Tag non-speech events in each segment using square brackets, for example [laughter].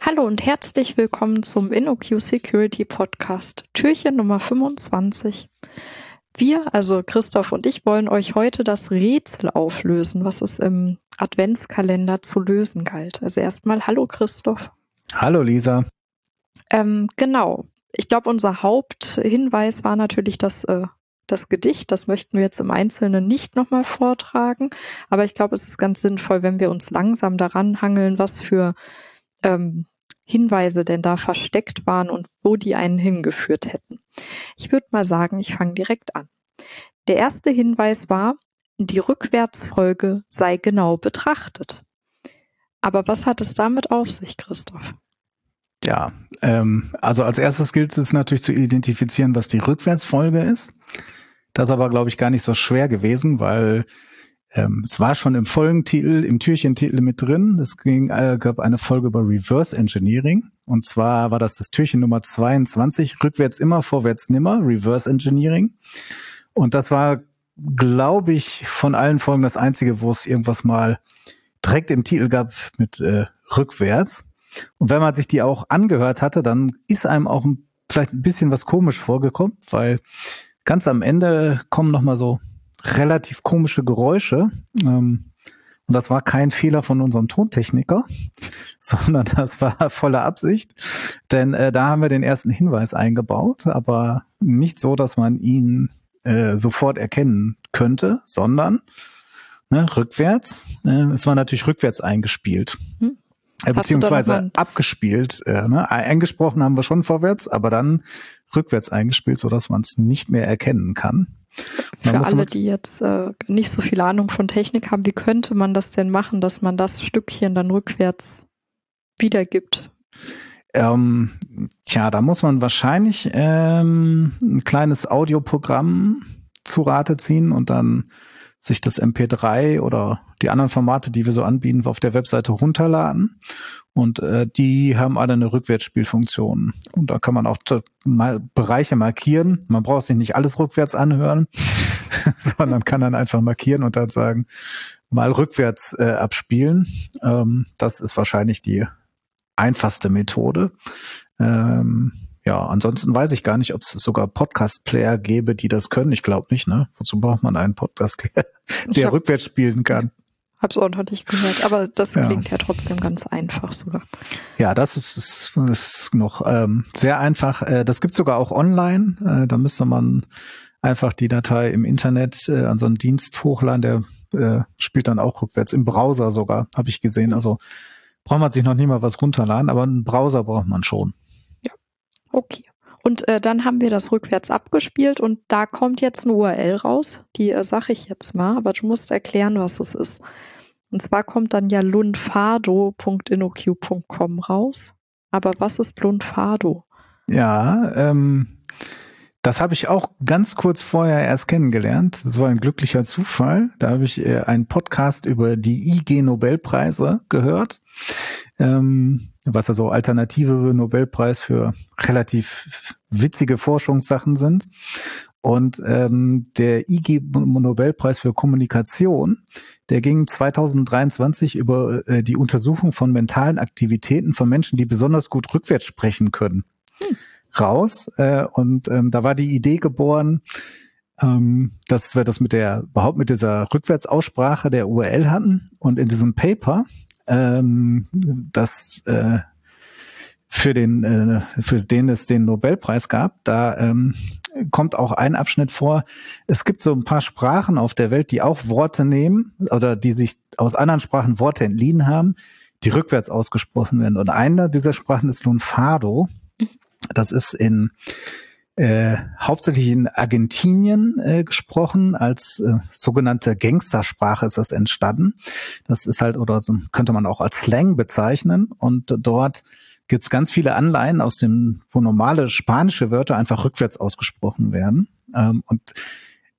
Hallo und herzlich willkommen zum InnoQ Security Podcast, Türchen Nummer 25. Wir, also Christoph und ich, wollen euch heute das Rätsel auflösen, was es im Adventskalender zu lösen galt. Also erstmal Hallo Christoph. Hallo Lisa. Ähm, genau. Ich glaube, unser Haupthinweis war natürlich das, äh, das Gedicht. Das möchten wir jetzt im Einzelnen nicht nochmal vortragen. Aber ich glaube, es ist ganz sinnvoll, wenn wir uns langsam daran hangeln, was für ähm, Hinweise denn da versteckt waren und wo die einen hingeführt hätten. Ich würde mal sagen, ich fange direkt an. Der erste Hinweis war, die Rückwärtsfolge sei genau betrachtet. Aber was hat es damit auf sich, Christoph? Ja, ähm, also als erstes gilt es natürlich zu identifizieren, was die Rückwärtsfolge ist. Das ist aber, glaube ich, gar nicht so schwer gewesen, weil ähm, es war schon im Folgentitel, im Türchentitel mit drin. Es ging, äh, gab eine Folge über Reverse Engineering. Und zwar war das das Türchen Nummer 22, rückwärts immer, vorwärts nimmer, Reverse Engineering. Und das war, glaube ich, von allen Folgen das einzige, wo es irgendwas mal direkt im Titel gab mit äh, rückwärts. Und wenn man sich die auch angehört hatte, dann ist einem auch vielleicht ein bisschen was komisch vorgekommen, weil ganz am Ende kommen noch mal so relativ komische Geräusche. Ähm, und das war kein Fehler von unserem Tontechniker, [laughs] sondern das war volle Absicht. Denn äh, da haben wir den ersten Hinweis eingebaut, aber nicht so, dass man ihn äh, sofort erkennen könnte, sondern ne, rückwärts. Äh, es war natürlich rückwärts eingespielt. Hm. Äh, beziehungsweise abgespielt. Äh, ne? Eingesprochen haben wir schon vorwärts, aber dann rückwärts eingespielt, so dass man es nicht mehr erkennen kann. Für alle, die jetzt äh, nicht so viel Ahnung von Technik haben, wie könnte man das denn machen, dass man das Stückchen dann rückwärts wiedergibt? Ähm, tja, da muss man wahrscheinlich ähm, ein kleines Audioprogramm zu Rate ziehen und dann sich das MP3 oder die anderen Formate, die wir so anbieten, auf der Webseite runterladen. Und äh, die haben alle eine Rückwärtsspielfunktion. Und da kann man auch mal Bereiche markieren. Man braucht sich nicht alles rückwärts anhören, [laughs] sondern kann dann einfach markieren und dann sagen, mal rückwärts äh, abspielen. Ähm, das ist wahrscheinlich die einfachste Methode. Ähm, ja, ansonsten weiß ich gar nicht, ob es sogar Podcast-Player gäbe, die das können. Ich glaube nicht, ne? Wozu braucht man einen Podcast-Player, [laughs] der hab, rückwärts spielen kann? Hab's auch noch nicht gehört, aber das ja. klingt ja trotzdem ganz einfach sogar. Ja, das ist, ist noch ähm, sehr einfach. Äh, das gibt's sogar auch online. Äh, da müsste man einfach die Datei im Internet äh, an so einen Dienst hochladen, der äh, spielt dann auch rückwärts, im Browser sogar, habe ich gesehen. Also braucht man sich noch nie mal was runterladen, aber einen Browser braucht man schon. Okay. Und äh, dann haben wir das rückwärts abgespielt und da kommt jetzt eine URL raus. Die äh, sage ich jetzt mal, aber du musst erklären, was es ist. Und zwar kommt dann ja lunfado.inoq.com raus. Aber was ist Lunfado? Ja, ähm, das habe ich auch ganz kurz vorher erst kennengelernt. Das war ein glücklicher Zufall. Da habe ich äh, einen Podcast über die IG Nobelpreise gehört. Ähm, was also alternative Nobelpreis für relativ witzige Forschungssachen sind. Und ähm, der IG Nobelpreis für Kommunikation, der ging 2023 über äh, die Untersuchung von mentalen Aktivitäten von Menschen, die besonders gut rückwärts sprechen können, hm. raus. Äh, und ähm, da war die Idee geboren, ähm, dass wir das mit der überhaupt mit dieser Rückwärtsaussprache der URL hatten. Und in diesem Paper ähm, das äh, für den äh, für den es den Nobelpreis gab, da ähm, kommt auch ein Abschnitt vor. Es gibt so ein paar Sprachen auf der Welt, die auch Worte nehmen oder die sich aus anderen Sprachen Worte entliehen haben, die rückwärts ausgesprochen werden. Und einer dieser Sprachen ist Lunfardo. Das ist in äh, hauptsächlich in Argentinien äh, gesprochen, als äh, sogenannte Gangstersprache ist das entstanden. Das ist halt, oder so könnte man auch als Slang bezeichnen. Und dort gibt's ganz viele Anleihen aus dem, wo normale spanische Wörter einfach rückwärts ausgesprochen werden. Ähm, und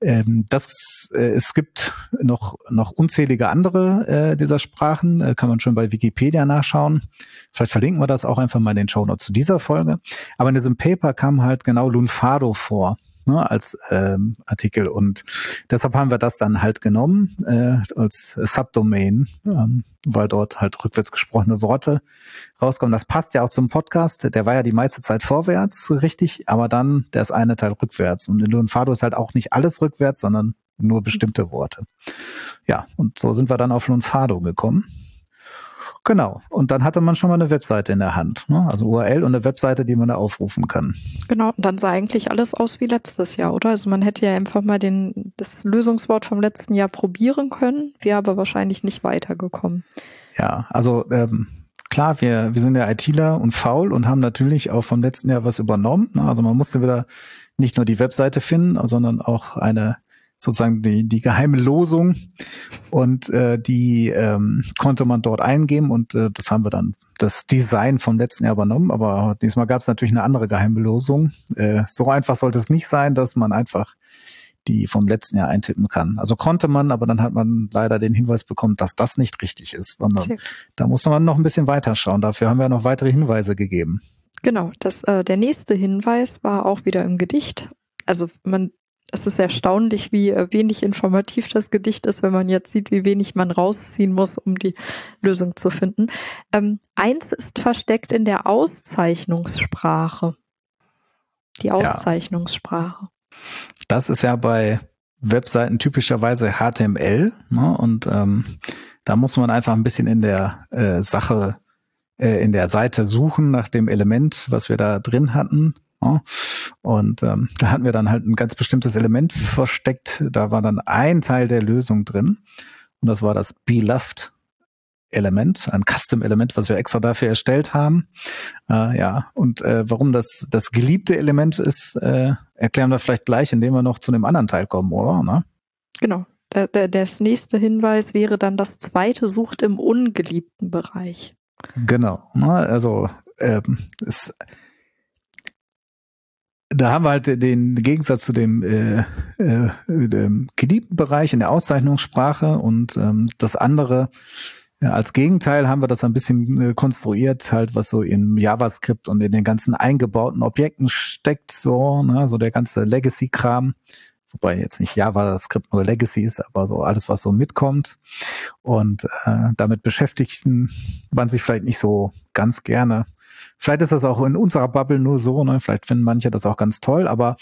ähm, das, äh, es gibt noch, noch unzählige andere äh, dieser Sprachen, äh, kann man schon bei Wikipedia nachschauen. Vielleicht verlinken wir das auch einfach mal in den Show Notes zu dieser Folge. Aber in diesem Paper kam halt genau Lunfardo vor. Ne, als ähm, Artikel. Und deshalb haben wir das dann halt genommen äh, als Subdomain, ähm, weil dort halt rückwärts gesprochene Worte rauskommen. Das passt ja auch zum Podcast. Der war ja die meiste Zeit vorwärts, richtig, aber dann der ist eine Teil rückwärts. Und in Lunfado ist halt auch nicht alles rückwärts, sondern nur bestimmte Worte. Ja, und so sind wir dann auf Lunfado gekommen. Genau. Und dann hatte man schon mal eine Webseite in der Hand. Ne? Also URL und eine Webseite, die man da aufrufen kann. Genau. Und dann sah eigentlich alles aus wie letztes Jahr, oder? Also man hätte ja einfach mal den, das Lösungswort vom letzten Jahr probieren können, wäre aber wahrscheinlich nicht weitergekommen. Ja, also ähm, klar, wir, wir sind ja ITler und faul und haben natürlich auch vom letzten Jahr was übernommen. Ne? Also man musste wieder nicht nur die Webseite finden, sondern auch eine sozusagen die, die geheime Losung und äh, die ähm, konnte man dort eingeben und äh, das haben wir dann das Design vom letzten Jahr übernommen, aber diesmal gab es natürlich eine andere geheime Losung. Äh, so einfach sollte es nicht sein, dass man einfach die vom letzten Jahr eintippen kann. Also konnte man, aber dann hat man leider den Hinweis bekommen, dass das nicht richtig ist, sondern da muss man noch ein bisschen weiter schauen. Dafür haben wir noch weitere Hinweise gegeben. Genau, das, äh, der nächste Hinweis war auch wieder im Gedicht. Also man es ist erstaunlich, wie äh, wenig informativ das Gedicht ist, wenn man jetzt sieht, wie wenig man rausziehen muss, um die Lösung zu finden. Ähm, eins ist versteckt in der Auszeichnungssprache. Die Auszeichnungssprache. Ja. Das ist ja bei Webseiten typischerweise HTML. Ne? Und ähm, da muss man einfach ein bisschen in der äh, Sache, äh, in der Seite suchen nach dem Element, was wir da drin hatten. Und ähm, da hatten wir dann halt ein ganz bestimmtes Element versteckt. Da war dann ein Teil der Lösung drin. Und das war das Beloved Element, ein Custom-Element, was wir extra dafür erstellt haben. Äh, ja, und äh, warum das das geliebte Element ist, äh, erklären wir vielleicht gleich, indem wir noch zu dem anderen Teil kommen, oder? Na? Genau. Der, der, das nächste Hinweis wäre dann das zweite sucht im ungeliebten Bereich. Genau. Ne? Also ähm, es da haben wir halt den Gegensatz zu dem, äh, äh, dem geliebten Bereich in der Auszeichnungssprache und ähm, das andere ja, als Gegenteil haben wir das ein bisschen äh, konstruiert, halt was so in JavaScript und in den ganzen eingebauten Objekten steckt, so, ne, so der ganze Legacy-Kram, wobei jetzt nicht JavaScript nur Legacy ist, aber so alles, was so mitkommt. Und äh, damit beschäftigt man sich vielleicht nicht so ganz gerne. Vielleicht ist das auch in unserer Bubble nur so, ne? vielleicht finden manche das auch ganz toll, aber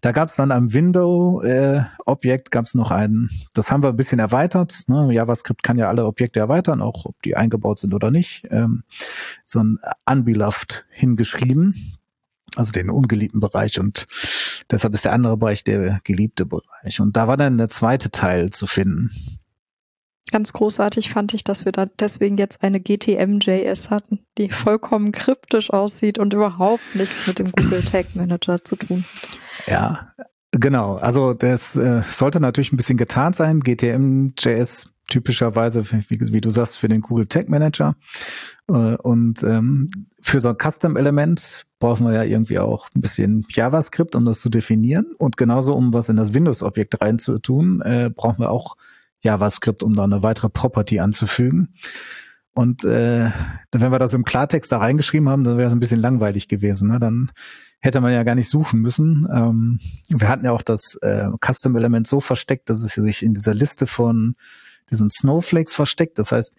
da gab es dann am Window-Objekt äh, gab es noch einen, das haben wir ein bisschen erweitert. Ne? JavaScript kann ja alle Objekte erweitern, auch ob die eingebaut sind oder nicht. Ähm, so ein Unbeloved hingeschrieben, also den ungeliebten Bereich und deshalb ist der andere Bereich der geliebte Bereich. Und da war dann der zweite Teil zu finden. Ganz großartig fand ich, dass wir da deswegen jetzt eine GTM.js hatten, die vollkommen kryptisch aussieht und überhaupt nichts mit dem Google Tag Manager zu tun. Ja, genau. Also das äh, sollte natürlich ein bisschen getarnt sein. GTM.js typischerweise, wie, wie, du sagst, für den Google Tag Manager. Äh, und ähm, für so ein Custom-Element brauchen wir ja irgendwie auch ein bisschen JavaScript, um das zu definieren. Und genauso, um was in das Windows-Objekt reinzutun, äh, brauchen wir auch JavaScript, um da eine weitere Property anzufügen. Und äh, wenn wir das im Klartext da reingeschrieben haben, dann wäre es ein bisschen langweilig gewesen. Ne? Dann hätte man ja gar nicht suchen müssen. Ähm, wir hatten ja auch das äh, Custom-Element so versteckt, dass es sich in dieser Liste von diesen Snowflakes versteckt. Das heißt,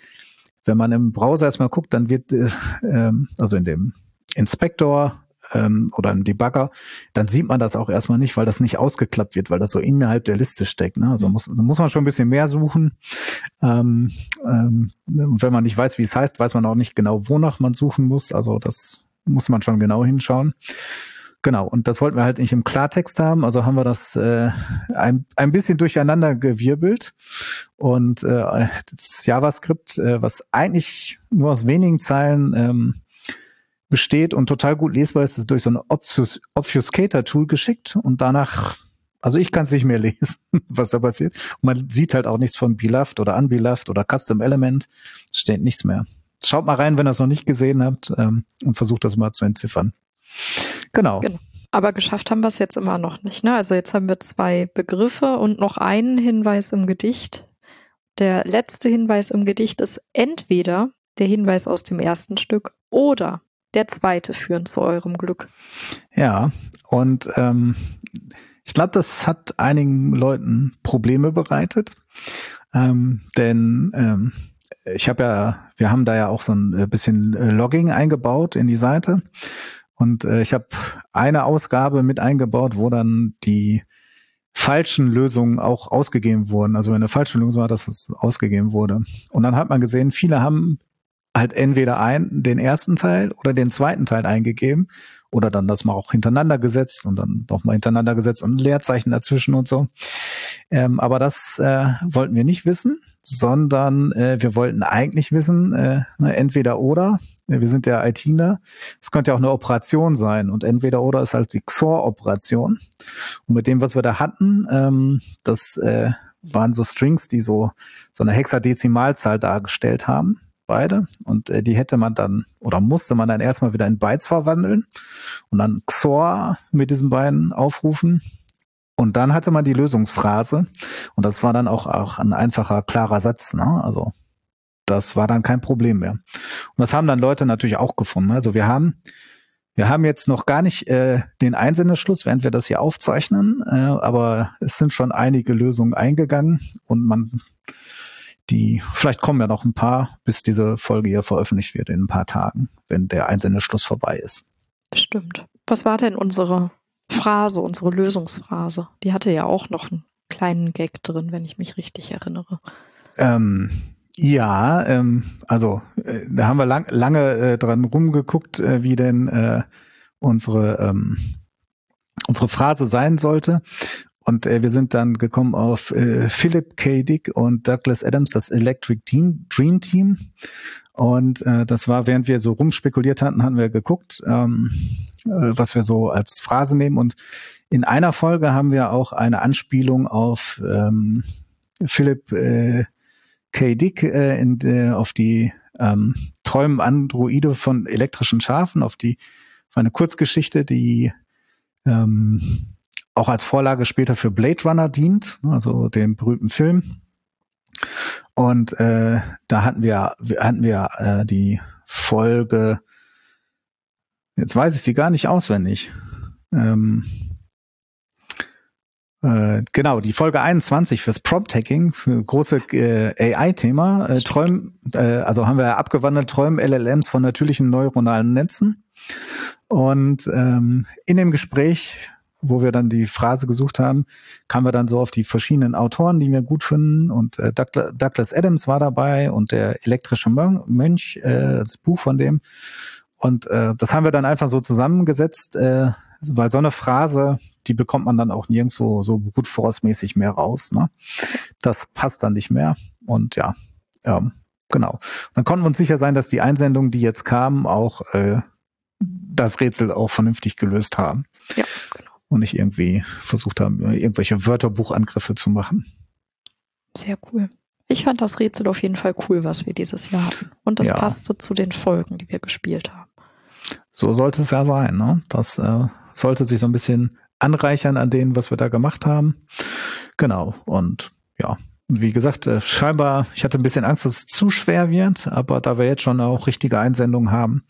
wenn man im Browser erstmal guckt, dann wird, äh, ähm, also in dem Inspektor ähm, oder ein Debugger, dann sieht man das auch erstmal nicht, weil das nicht ausgeklappt wird, weil das so innerhalb der Liste steckt. Ne? Also mhm. muss, muss man schon ein bisschen mehr suchen. Ähm, ähm, und wenn man nicht weiß, wie es heißt, weiß man auch nicht genau, wonach man suchen muss. Also das muss man schon genau hinschauen. Genau, und das wollten wir halt nicht im Klartext haben, also haben wir das äh, ein, ein bisschen durcheinander gewirbelt. Und äh, das JavaScript, äh, was eigentlich nur aus wenigen Zeilen ähm, besteht und total gut lesbar ist, ist durch so ein Obfus Obfuscator-Tool geschickt und danach, also ich kann es nicht mehr [laughs] lesen, was da passiert. Und man sieht halt auch nichts von Beloved oder Unbeloved oder Custom Element, steht nichts mehr. Schaut mal rein, wenn ihr es noch nicht gesehen habt ähm, und versucht das mal zu entziffern. Genau. genau. Aber geschafft haben wir es jetzt immer noch nicht. Ne? Also jetzt haben wir zwei Begriffe und noch einen Hinweis im Gedicht. Der letzte Hinweis im Gedicht ist entweder der Hinweis aus dem ersten Stück oder der zweite führen zu eurem Glück. Ja, und ähm, ich glaube, das hat einigen Leuten Probleme bereitet, ähm, denn ähm, ich habe ja, wir haben da ja auch so ein äh, bisschen äh, Logging eingebaut in die Seite und äh, ich habe eine Ausgabe mit eingebaut, wo dann die falschen Lösungen auch ausgegeben wurden. Also wenn eine falsche Lösung war, dass es ausgegeben wurde. Und dann hat man gesehen, viele haben halt entweder ein, den ersten Teil oder den zweiten Teil eingegeben oder dann das mal auch hintereinander gesetzt und dann doch mal hintereinander gesetzt und Leerzeichen dazwischen und so. Ähm, aber das äh, wollten wir nicht wissen, sondern äh, wir wollten eigentlich wissen, äh, ne, entweder oder. Wir sind ja ITler. Es könnte ja auch eine Operation sein und entweder oder ist halt die XOR-Operation. Und mit dem, was wir da hatten, ähm, das äh, waren so Strings, die so so eine Hexadezimalzahl dargestellt haben beide. Und äh, die hätte man dann oder musste man dann erstmal wieder in Bytes verwandeln und dann XOR mit diesen beiden aufrufen. Und dann hatte man die Lösungsphrase. Und das war dann auch, auch ein einfacher, klarer Satz. Ne? Also das war dann kein Problem mehr. Und das haben dann Leute natürlich auch gefunden. Also wir haben wir haben jetzt noch gar nicht äh, den Einsendeschluss, während wir das hier aufzeichnen, äh, aber es sind schon einige Lösungen eingegangen und man die, vielleicht kommen ja noch ein paar, bis diese Folge hier veröffentlicht wird in ein paar Tagen, wenn der Einsendeschluss vorbei ist. Bestimmt. Was war denn unsere Phrase, unsere Lösungsphrase? Die hatte ja auch noch einen kleinen Gag drin, wenn ich mich richtig erinnere. Ähm, ja, ähm, also äh, da haben wir lang, lange äh, dran rumgeguckt, äh, wie denn äh, unsere ähm, unsere Phrase sein sollte. Und äh, wir sind dann gekommen auf äh, Philip K. Dick und Douglas Adams, das Electric Team, Dream Team. Und äh, das war, während wir so rumspekuliert hatten, haben wir geguckt, ähm, äh, was wir so als Phrase nehmen. Und in einer Folge haben wir auch eine Anspielung auf ähm, Philip äh, K. Dick, äh, in, äh, auf die ähm, Träumen Androide von elektrischen Schafen, auf die auf eine Kurzgeschichte, die ähm, auch als Vorlage später für Blade Runner dient, also dem berühmten Film. Und äh, da hatten wir hatten wir äh, die Folge, jetzt weiß ich sie gar nicht auswendig. Ähm, äh, genau, die Folge 21 fürs Prompt Hacking, für große äh, AI-Thema. Äh, Träumen, äh, also haben wir abgewandelt Träumen LLMs von natürlichen neuronalen Netzen. Und ähm, in dem Gespräch wo wir dann die Phrase gesucht haben, kamen wir dann so auf die verschiedenen Autoren, die wir gut finden. Und äh, Douglas Adams war dabei und der elektrische Mönch, äh, das Buch von dem. Und äh, das haben wir dann einfach so zusammengesetzt, äh, weil so eine Phrase, die bekommt man dann auch nirgendwo so gut force-mäßig mehr raus. Ne? Das passt dann nicht mehr. Und ja, ähm, genau. dann konnten wir uns sicher sein, dass die Einsendungen, die jetzt kamen, auch äh, das Rätsel auch vernünftig gelöst haben. Ja, genau und nicht irgendwie versucht haben, irgendwelche Wörterbuchangriffe zu machen. Sehr cool. Ich fand das Rätsel auf jeden Fall cool, was wir dieses Jahr hatten. Und das ja. passte zu den Folgen, die wir gespielt haben. So sollte es ja sein. Ne? Das äh, sollte sich so ein bisschen anreichern an denen, was wir da gemacht haben. Genau. Und ja, wie gesagt, äh, scheinbar, ich hatte ein bisschen Angst, dass es zu schwer wird, aber da wir jetzt schon auch richtige Einsendungen haben,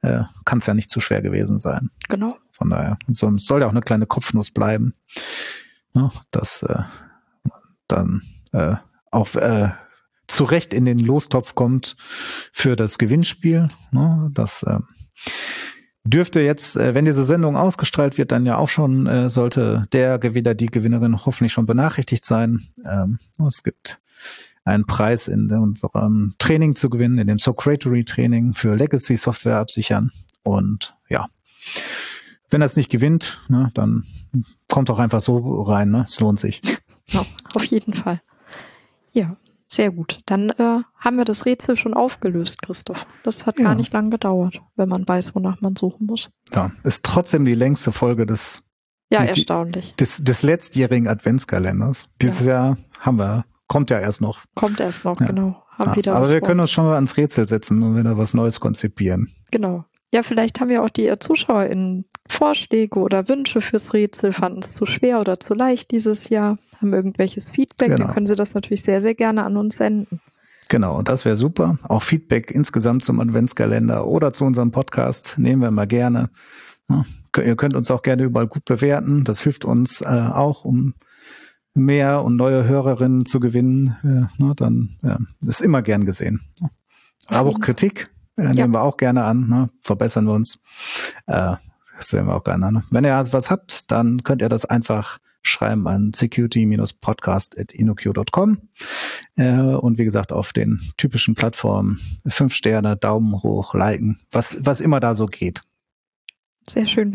äh, kann es ja nicht zu schwer gewesen sein. Genau. Von daher soll, soll ja auch eine kleine Kopfnuss bleiben, ne, dass äh, dann äh, auch äh, zu Recht in den Lostopf kommt für das Gewinnspiel. Ne, das äh, dürfte jetzt, äh, wenn diese Sendung ausgestrahlt wird, dann ja auch schon, äh, sollte der Gewinner, die Gewinnerin hoffentlich schon benachrichtigt sein. Ähm, es gibt einen Preis in unserem Training zu gewinnen, in dem Socratory Training für Legacy Software absichern. Und ja, wenn er es nicht gewinnt, ne, dann kommt doch einfach so rein, ne? Es lohnt sich. [laughs] Ja, auf jeden Fall. Ja, sehr gut. Dann äh, haben wir das Rätsel schon aufgelöst, Christoph. Das hat ja. gar nicht lang gedauert, wenn man weiß, wonach man suchen muss. Ja, ist trotzdem die längste Folge des ja, des, erstaunlich. Des, des letztjährigen Adventskalenders. Dieses ja. Jahr haben wir, kommt ja erst noch. Kommt erst noch, ja. genau. Haben wieder aber wir können uns schon mal ans Rätsel setzen und wieder was Neues konzipieren. Genau. Ja, vielleicht haben ja auch die ZuschauerInnen Vorschläge oder Wünsche fürs Rätsel, fanden es zu schwer oder zu leicht dieses Jahr, haben irgendwelches Feedback, genau. dann können sie das natürlich sehr, sehr gerne an uns senden. Genau, das wäre super. Auch Feedback insgesamt zum Adventskalender oder zu unserem Podcast nehmen wir mal gerne. Ja, ihr könnt uns auch gerne überall gut bewerten. Das hilft uns äh, auch, um mehr und neue Hörerinnen zu gewinnen. Äh, ne, dann ja, ist immer gern gesehen. Aber auch Kritik äh, nehmen ja. wir auch gerne an. Ne? Verbessern wir uns. Äh, das sehen wir auch gerne. Ne? Wenn ihr also was habt, dann könnt ihr das einfach schreiben an security-podcast.inoq.com. Äh, und wie gesagt, auf den typischen Plattformen fünf Sterne, Daumen hoch, liken, was, was immer da so geht. Sehr schön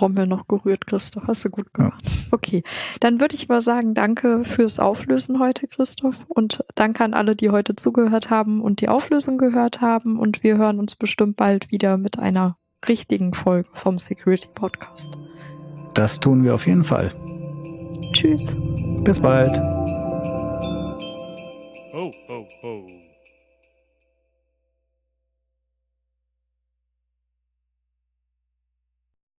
Werbetrommel noch gerührt, Christoph. Hast du gut gemacht. Ja. Okay, dann würde ich mal sagen, danke fürs Auflösen heute, Christoph. Und danke an alle, die heute zugehört haben und die Auflösung gehört haben. Und wir hören uns bestimmt bald wieder mit einer richtigen Folge vom Security Podcast. Das tun wir auf jeden Fall. Tschüss. Bis bald. Ho, ho, ho.